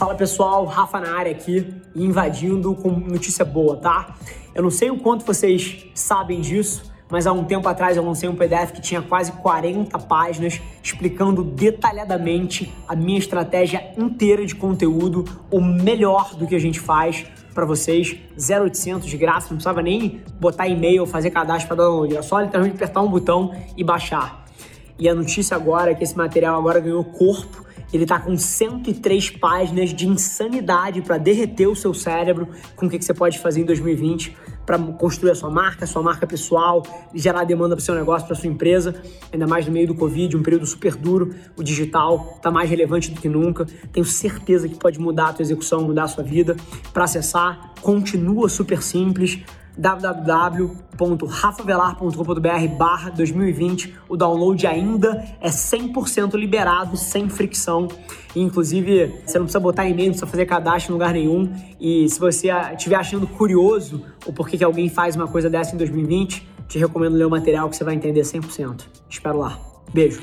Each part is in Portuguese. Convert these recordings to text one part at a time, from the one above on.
Fala pessoal, Rafa na área aqui, invadindo com notícia boa, tá? Eu não sei o quanto vocês sabem disso, mas há um tempo atrás eu lancei um PDF que tinha quase 40 páginas explicando detalhadamente a minha estratégia inteira de conteúdo, o melhor do que a gente faz para vocês, 0800 de graça, não precisava nem botar e-mail, fazer cadastro para download, era só literalmente apertar um botão e baixar. E a notícia agora é que esse material agora ganhou corpo ele tá com 103 páginas de insanidade para derreter o seu cérebro com o que, que você pode fazer em 2020 para construir a sua marca, a sua marca pessoal, gerar demanda para o seu negócio, para sua empresa, ainda mais no meio do Covid, um período super duro, o digital está mais relevante do que nunca. Tenho certeza que pode mudar a tua execução, mudar a sua vida. Para acessar, continua super simples www.rafavelar.com.br barra 2020. O download ainda é 100% liberado, sem fricção. E, inclusive, você não precisa botar e-mail, não precisa fazer cadastro em lugar nenhum. E se você estiver achando curioso o porquê que alguém faz uma coisa dessa em 2020, te recomendo ler o material que você vai entender 100%. Espero lá. Beijo.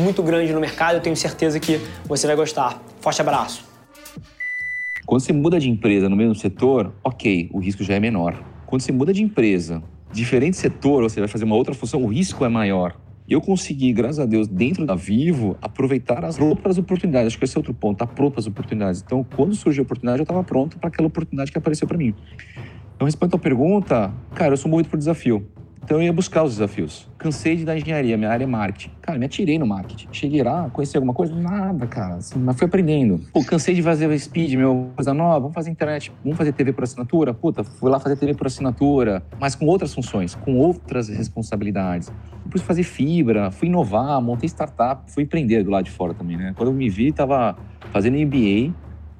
muito grande no mercado. Eu tenho certeza que você vai gostar. Forte abraço. Quando você muda de empresa no mesmo setor, ok, o risco já é menor. Quando você muda de empresa, diferente setor, você vai fazer uma outra função, o risco é maior eu consegui, graças a Deus, dentro da Vivo, aproveitar as próprias oportunidades. Acho que esse é outro ponto, tá as oportunidades. Então, quando surgiu a oportunidade, eu estava pronto para aquela oportunidade que apareceu para mim. Então, respondendo a pergunta, cara, eu sou movido por desafio. Então eu ia buscar os desafios. Cansei de dar engenharia, minha área é marketing. Cara, me atirei no marketing. Cheguei lá, conheci alguma coisa? Nada, cara. Assim, mas fui aprendendo. Pô, cansei de fazer speed, meu, coisa nova. Vamos fazer internet, vamos fazer TV por assinatura? Puta, fui lá fazer TV por assinatura, mas com outras funções, com outras responsabilidades. Depois fazer fibra, fui inovar, montei startup, fui empreender do lado de fora também, né? Quando eu me vi, tava fazendo MBA,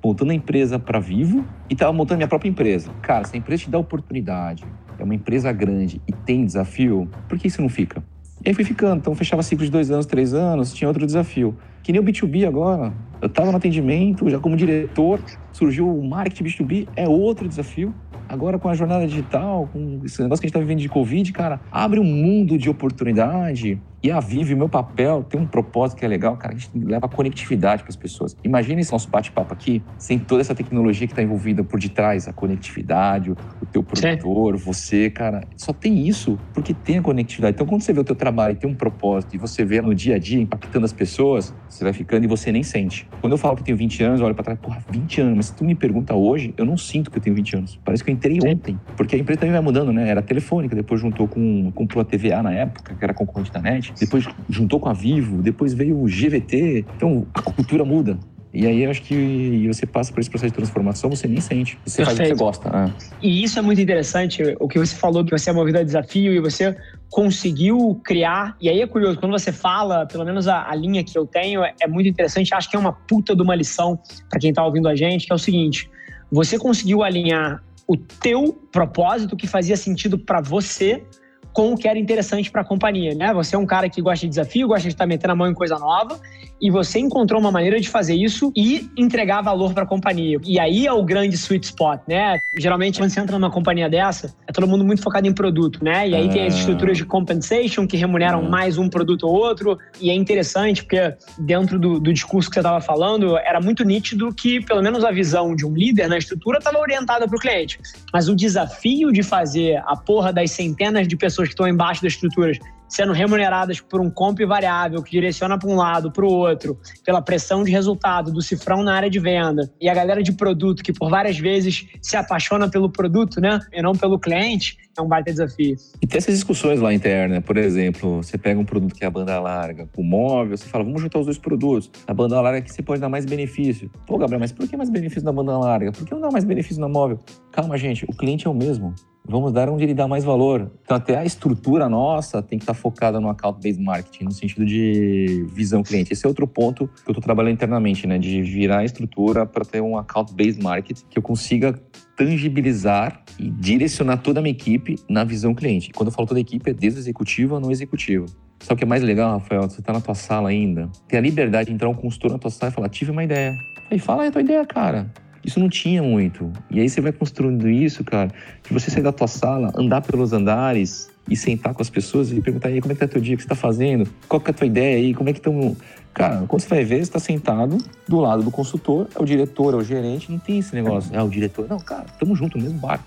montando a empresa para vivo e tava montando minha própria empresa. Cara, se a empresa te dá oportunidade, é uma empresa grande e tem desafio, por que isso não fica? E aí fui ficando. Então fechava ciclo de dois anos, três anos, tinha outro desafio. Que nem o B2B agora. Eu estava no atendimento, já como diretor, surgiu o marketing B2B, é outro desafio. Agora com a jornada digital, com esse negócio que a gente está vivendo de Covid, cara, abre um mundo de oportunidade e a Vive, meu papel, tem um propósito que é legal, cara. A gente leva conectividade para as pessoas. Imagina esse nosso bate-papo aqui, sem toda essa tecnologia que está envolvida por detrás, a conectividade, teu produtor, você, cara. Só tem isso porque tem a conectividade. Então, quando você vê o teu trabalho e tem um propósito e você vê no dia a dia impactando as pessoas, você vai ficando e você nem sente. Quando eu falo que tenho 20 anos, eu olho para trás, porra, 20 anos. Mas se tu me pergunta hoje, eu não sinto que eu tenho 20 anos. Parece que eu entrei Sim. ontem. Porque a empresa também vai mudando, né? Era telefônica, depois juntou com, comprou a TVA na época, que era concorrente da NET depois juntou com a Vivo, depois veio o GVT. Então a cultura muda. E aí eu acho que você passa por esse processo de transformação, você nem sente. Você Perfeito. faz o que você gosta. Né? E isso é muito interessante, o que você falou, que você é movido a desafio e você conseguiu criar. E aí é curioso, quando você fala, pelo menos a, a linha que eu tenho é, é, muito interessante, acho que é uma puta de uma lição para quem tá ouvindo a gente, que é o seguinte: você conseguiu alinhar o teu propósito que fazia sentido para você com o que era interessante para a companhia, né? Você é um cara que gosta de desafio, gosta de estar metendo a mão em coisa nova, e você encontrou uma maneira de fazer isso e entregar valor para a companhia. E aí é o grande sweet spot, né? Geralmente, quando você entra numa companhia dessa, é todo mundo muito focado em produto, né? E aí tem as ah. estruturas de compensation que remuneram uhum. mais um produto ou outro, e é interessante porque dentro do, do discurso que você estava falando, era muito nítido que, pelo menos a visão de um líder na estrutura estava orientada para o cliente. Mas o desafio de fazer a porra das centenas de pessoas que estão embaixo das estruturas sendo remuneradas por um comp variável que direciona para um lado, para o outro, pela pressão de resultado do cifrão na área de venda, e a galera de produto que por várias vezes se apaixona pelo produto, né, e não pelo cliente, é um baita desafio. E tem essas discussões lá internas, por exemplo, você pega um produto que é a banda larga, com móvel, você fala, vamos juntar os dois produtos. A banda larga que você pode dar mais benefício. Pô, Gabriel, mas por que mais benefício na banda larga? Por que não dá mais benefício na móvel? Calma, gente, o cliente é o mesmo. Vamos dar onde ele dá mais valor. Então, até a estrutura nossa tem que estar focada no account-based marketing, no sentido de visão cliente. Esse é outro ponto que eu estou trabalhando internamente, né? De virar a estrutura para ter um account-based marketing que eu consiga tangibilizar e direcionar toda a minha equipe na visão cliente. Quando eu falo toda a equipe, é desde o executivo ao não executivo. Só que é mais legal, Rafael, você está na tua sala ainda, ter a liberdade de entrar um consultor na tua sala e falar, tive uma ideia. Aí fala aí a tua ideia, cara. Isso não tinha muito. E aí você vai construindo isso, cara, de você sair da tua sala, andar pelos andares e sentar com as pessoas e perguntar aí como é que tá teu dia, o que você tá fazendo, qual que é a tua ideia aí, como é que estão... Cara, quando você vai ver, você tá sentado do lado do consultor, é o diretor, é o gerente, não tem esse negócio, é o diretor. Não, cara, tamo junto no mesmo barco.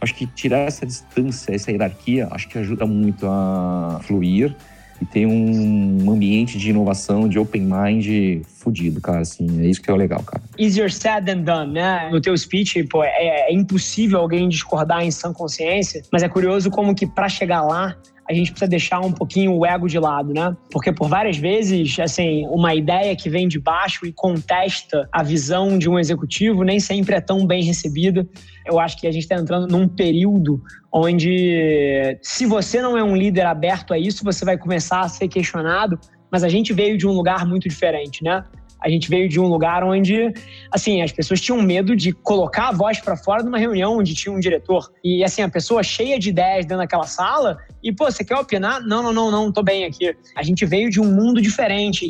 Acho que tirar essa distância, essa hierarquia, acho que ajuda muito a fluir e tem um ambiente de inovação, de open mind fudido, cara, assim, é isso que é o legal, cara. Easier said than done, né? No teu speech, pô, é, é impossível alguém discordar em sã consciência, mas é curioso como que para chegar lá, a gente precisa deixar um pouquinho o ego de lado, né? Porque por várias vezes, assim, uma ideia que vem de baixo e contesta a visão de um executivo nem sempre é tão bem recebida. Eu acho que a gente está entrando num período onde, se você não é um líder aberto a isso, você vai começar a ser questionado. Mas a gente veio de um lugar muito diferente, né? A gente veio de um lugar onde, assim, as pessoas tinham medo de colocar a voz para fora numa reunião onde tinha um diretor. E, assim, a pessoa cheia de ideias dentro daquela sala e, pô, você quer opinar? Não, não, não, não, tô bem aqui. A gente veio de um mundo diferente.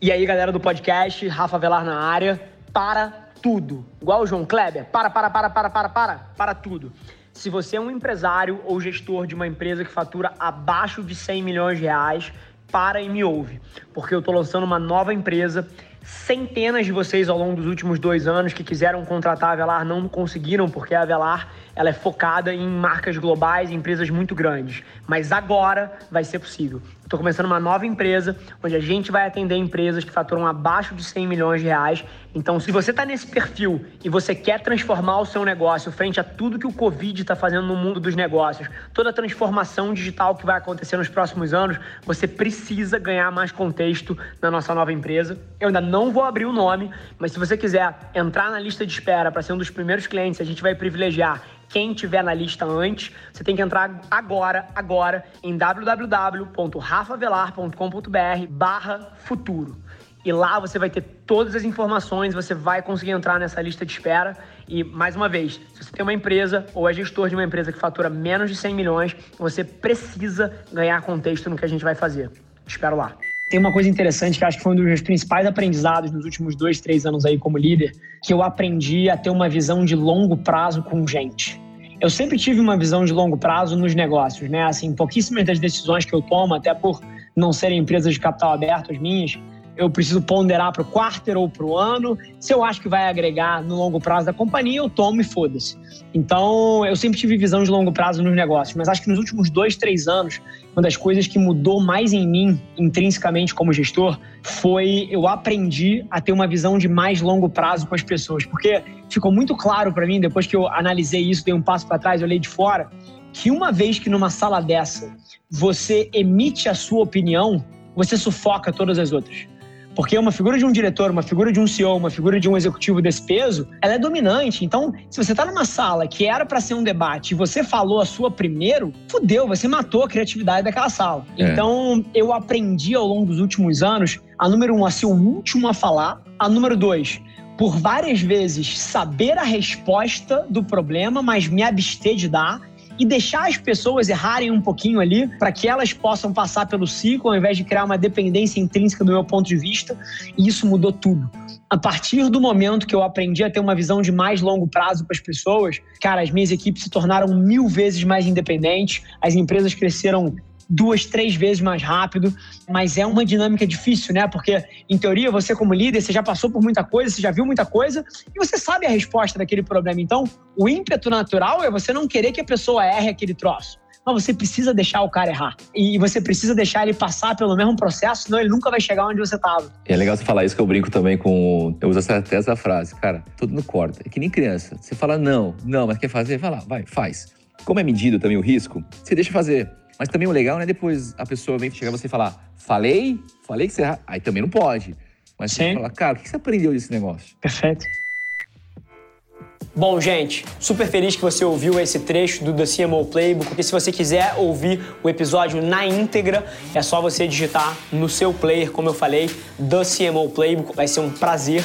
E aí, galera do podcast, Rafa Velar na área, para tudo. Igual o João Kleber, para, para, para, para, para, para, para tudo. Se você é um empresário ou gestor de uma empresa que fatura abaixo de 100 milhões de reais, para e me ouve, porque eu estou lançando uma nova empresa. Centenas de vocês ao longo dos últimos dois anos que quiseram contratar a Avelar não conseguiram, porque a Avelar ela é focada em marcas globais, em empresas muito grandes. Mas agora vai ser possível. Estou começando uma nova empresa onde a gente vai atender empresas que faturam abaixo de 100 milhões de reais. Então, se você está nesse perfil e você quer transformar o seu negócio frente a tudo que o Covid está fazendo no mundo dos negócios, toda a transformação digital que vai acontecer nos próximos anos, você precisa ganhar mais contexto na nossa nova empresa. Eu ainda não vou abrir o nome, mas se você quiser entrar na lista de espera para ser um dos primeiros clientes, a gente vai privilegiar quem tiver na lista antes, você tem que entrar agora, agora, em www.rafavelar.com.br barra futuro. E lá você vai ter todas as informações, você vai conseguir entrar nessa lista de espera. E, mais uma vez, se você tem uma empresa ou é gestor de uma empresa que fatura menos de 100 milhões, você precisa ganhar contexto no que a gente vai fazer. Espero lá. Tem uma coisa interessante que acho que foi um dos meus principais aprendizados nos últimos dois, três anos aí como líder, que eu aprendi a ter uma visão de longo prazo com gente eu sempre tive uma visão de longo prazo nos negócios, né? Assim, pouquíssimas das decisões que eu tomo, até por não serem empresas de capital aberto as minhas, eu preciso ponderar para o quarter ou para o ano. Se eu acho que vai agregar no longo prazo da companhia, eu tomo e foda-se. Então, eu sempre tive visão de longo prazo nos negócios, mas acho que nos últimos dois, três anos, uma das coisas que mudou mais em mim, intrinsecamente como gestor, foi eu aprendi a ter uma visão de mais longo prazo com as pessoas. Porque ficou muito claro para mim, depois que eu analisei isso, dei um passo para trás, olhei de fora, que uma vez que numa sala dessa você emite a sua opinião, você sufoca todas as outras. Porque uma figura de um diretor, uma figura de um CEO, uma figura de um executivo desse peso, ela é dominante. Então, se você está numa sala que era para ser um debate e você falou a sua primeiro, fudeu, você matou a criatividade daquela sala. É. Então, eu aprendi ao longo dos últimos anos a número um, a ser o último a falar, a número dois, por várias vezes saber a resposta do problema, mas me abster de dar e deixar as pessoas errarem um pouquinho ali para que elas possam passar pelo ciclo ao invés de criar uma dependência intrínseca do meu ponto de vista. E isso mudou tudo. A partir do momento que eu aprendi a ter uma visão de mais longo prazo para as pessoas, cara, as minhas equipes se tornaram mil vezes mais independentes, as empresas cresceram duas, três vezes mais rápido, mas é uma dinâmica difícil, né? Porque, em teoria, você como líder, você já passou por muita coisa, você já viu muita coisa e você sabe a resposta daquele problema. Então, o ímpeto natural é você não querer que a pessoa erre aquele troço. Mas você precisa deixar o cara errar. E você precisa deixar ele passar pelo mesmo processo, senão ele nunca vai chegar onde você estava. É legal você falar isso que eu brinco também com. Eu uso até essa frase, cara, todo no corta. É que nem criança. Você fala não, não, mas quer fazer? Vai lá, vai, faz. Como é medido também o risco, você deixa fazer. Mas também o legal, né? Depois a pessoa vem chegar você e falar, falei, falei que você. Aí também não pode. Mas Sim. você fala, cara, o que você aprendeu desse negócio? Perfeito. Bom, gente, super feliz que você ouviu esse trecho do The CMO Playbook. E se você quiser ouvir o episódio na íntegra, é só você digitar no seu player, como eu falei, The CMO Playbook. Vai ser um prazer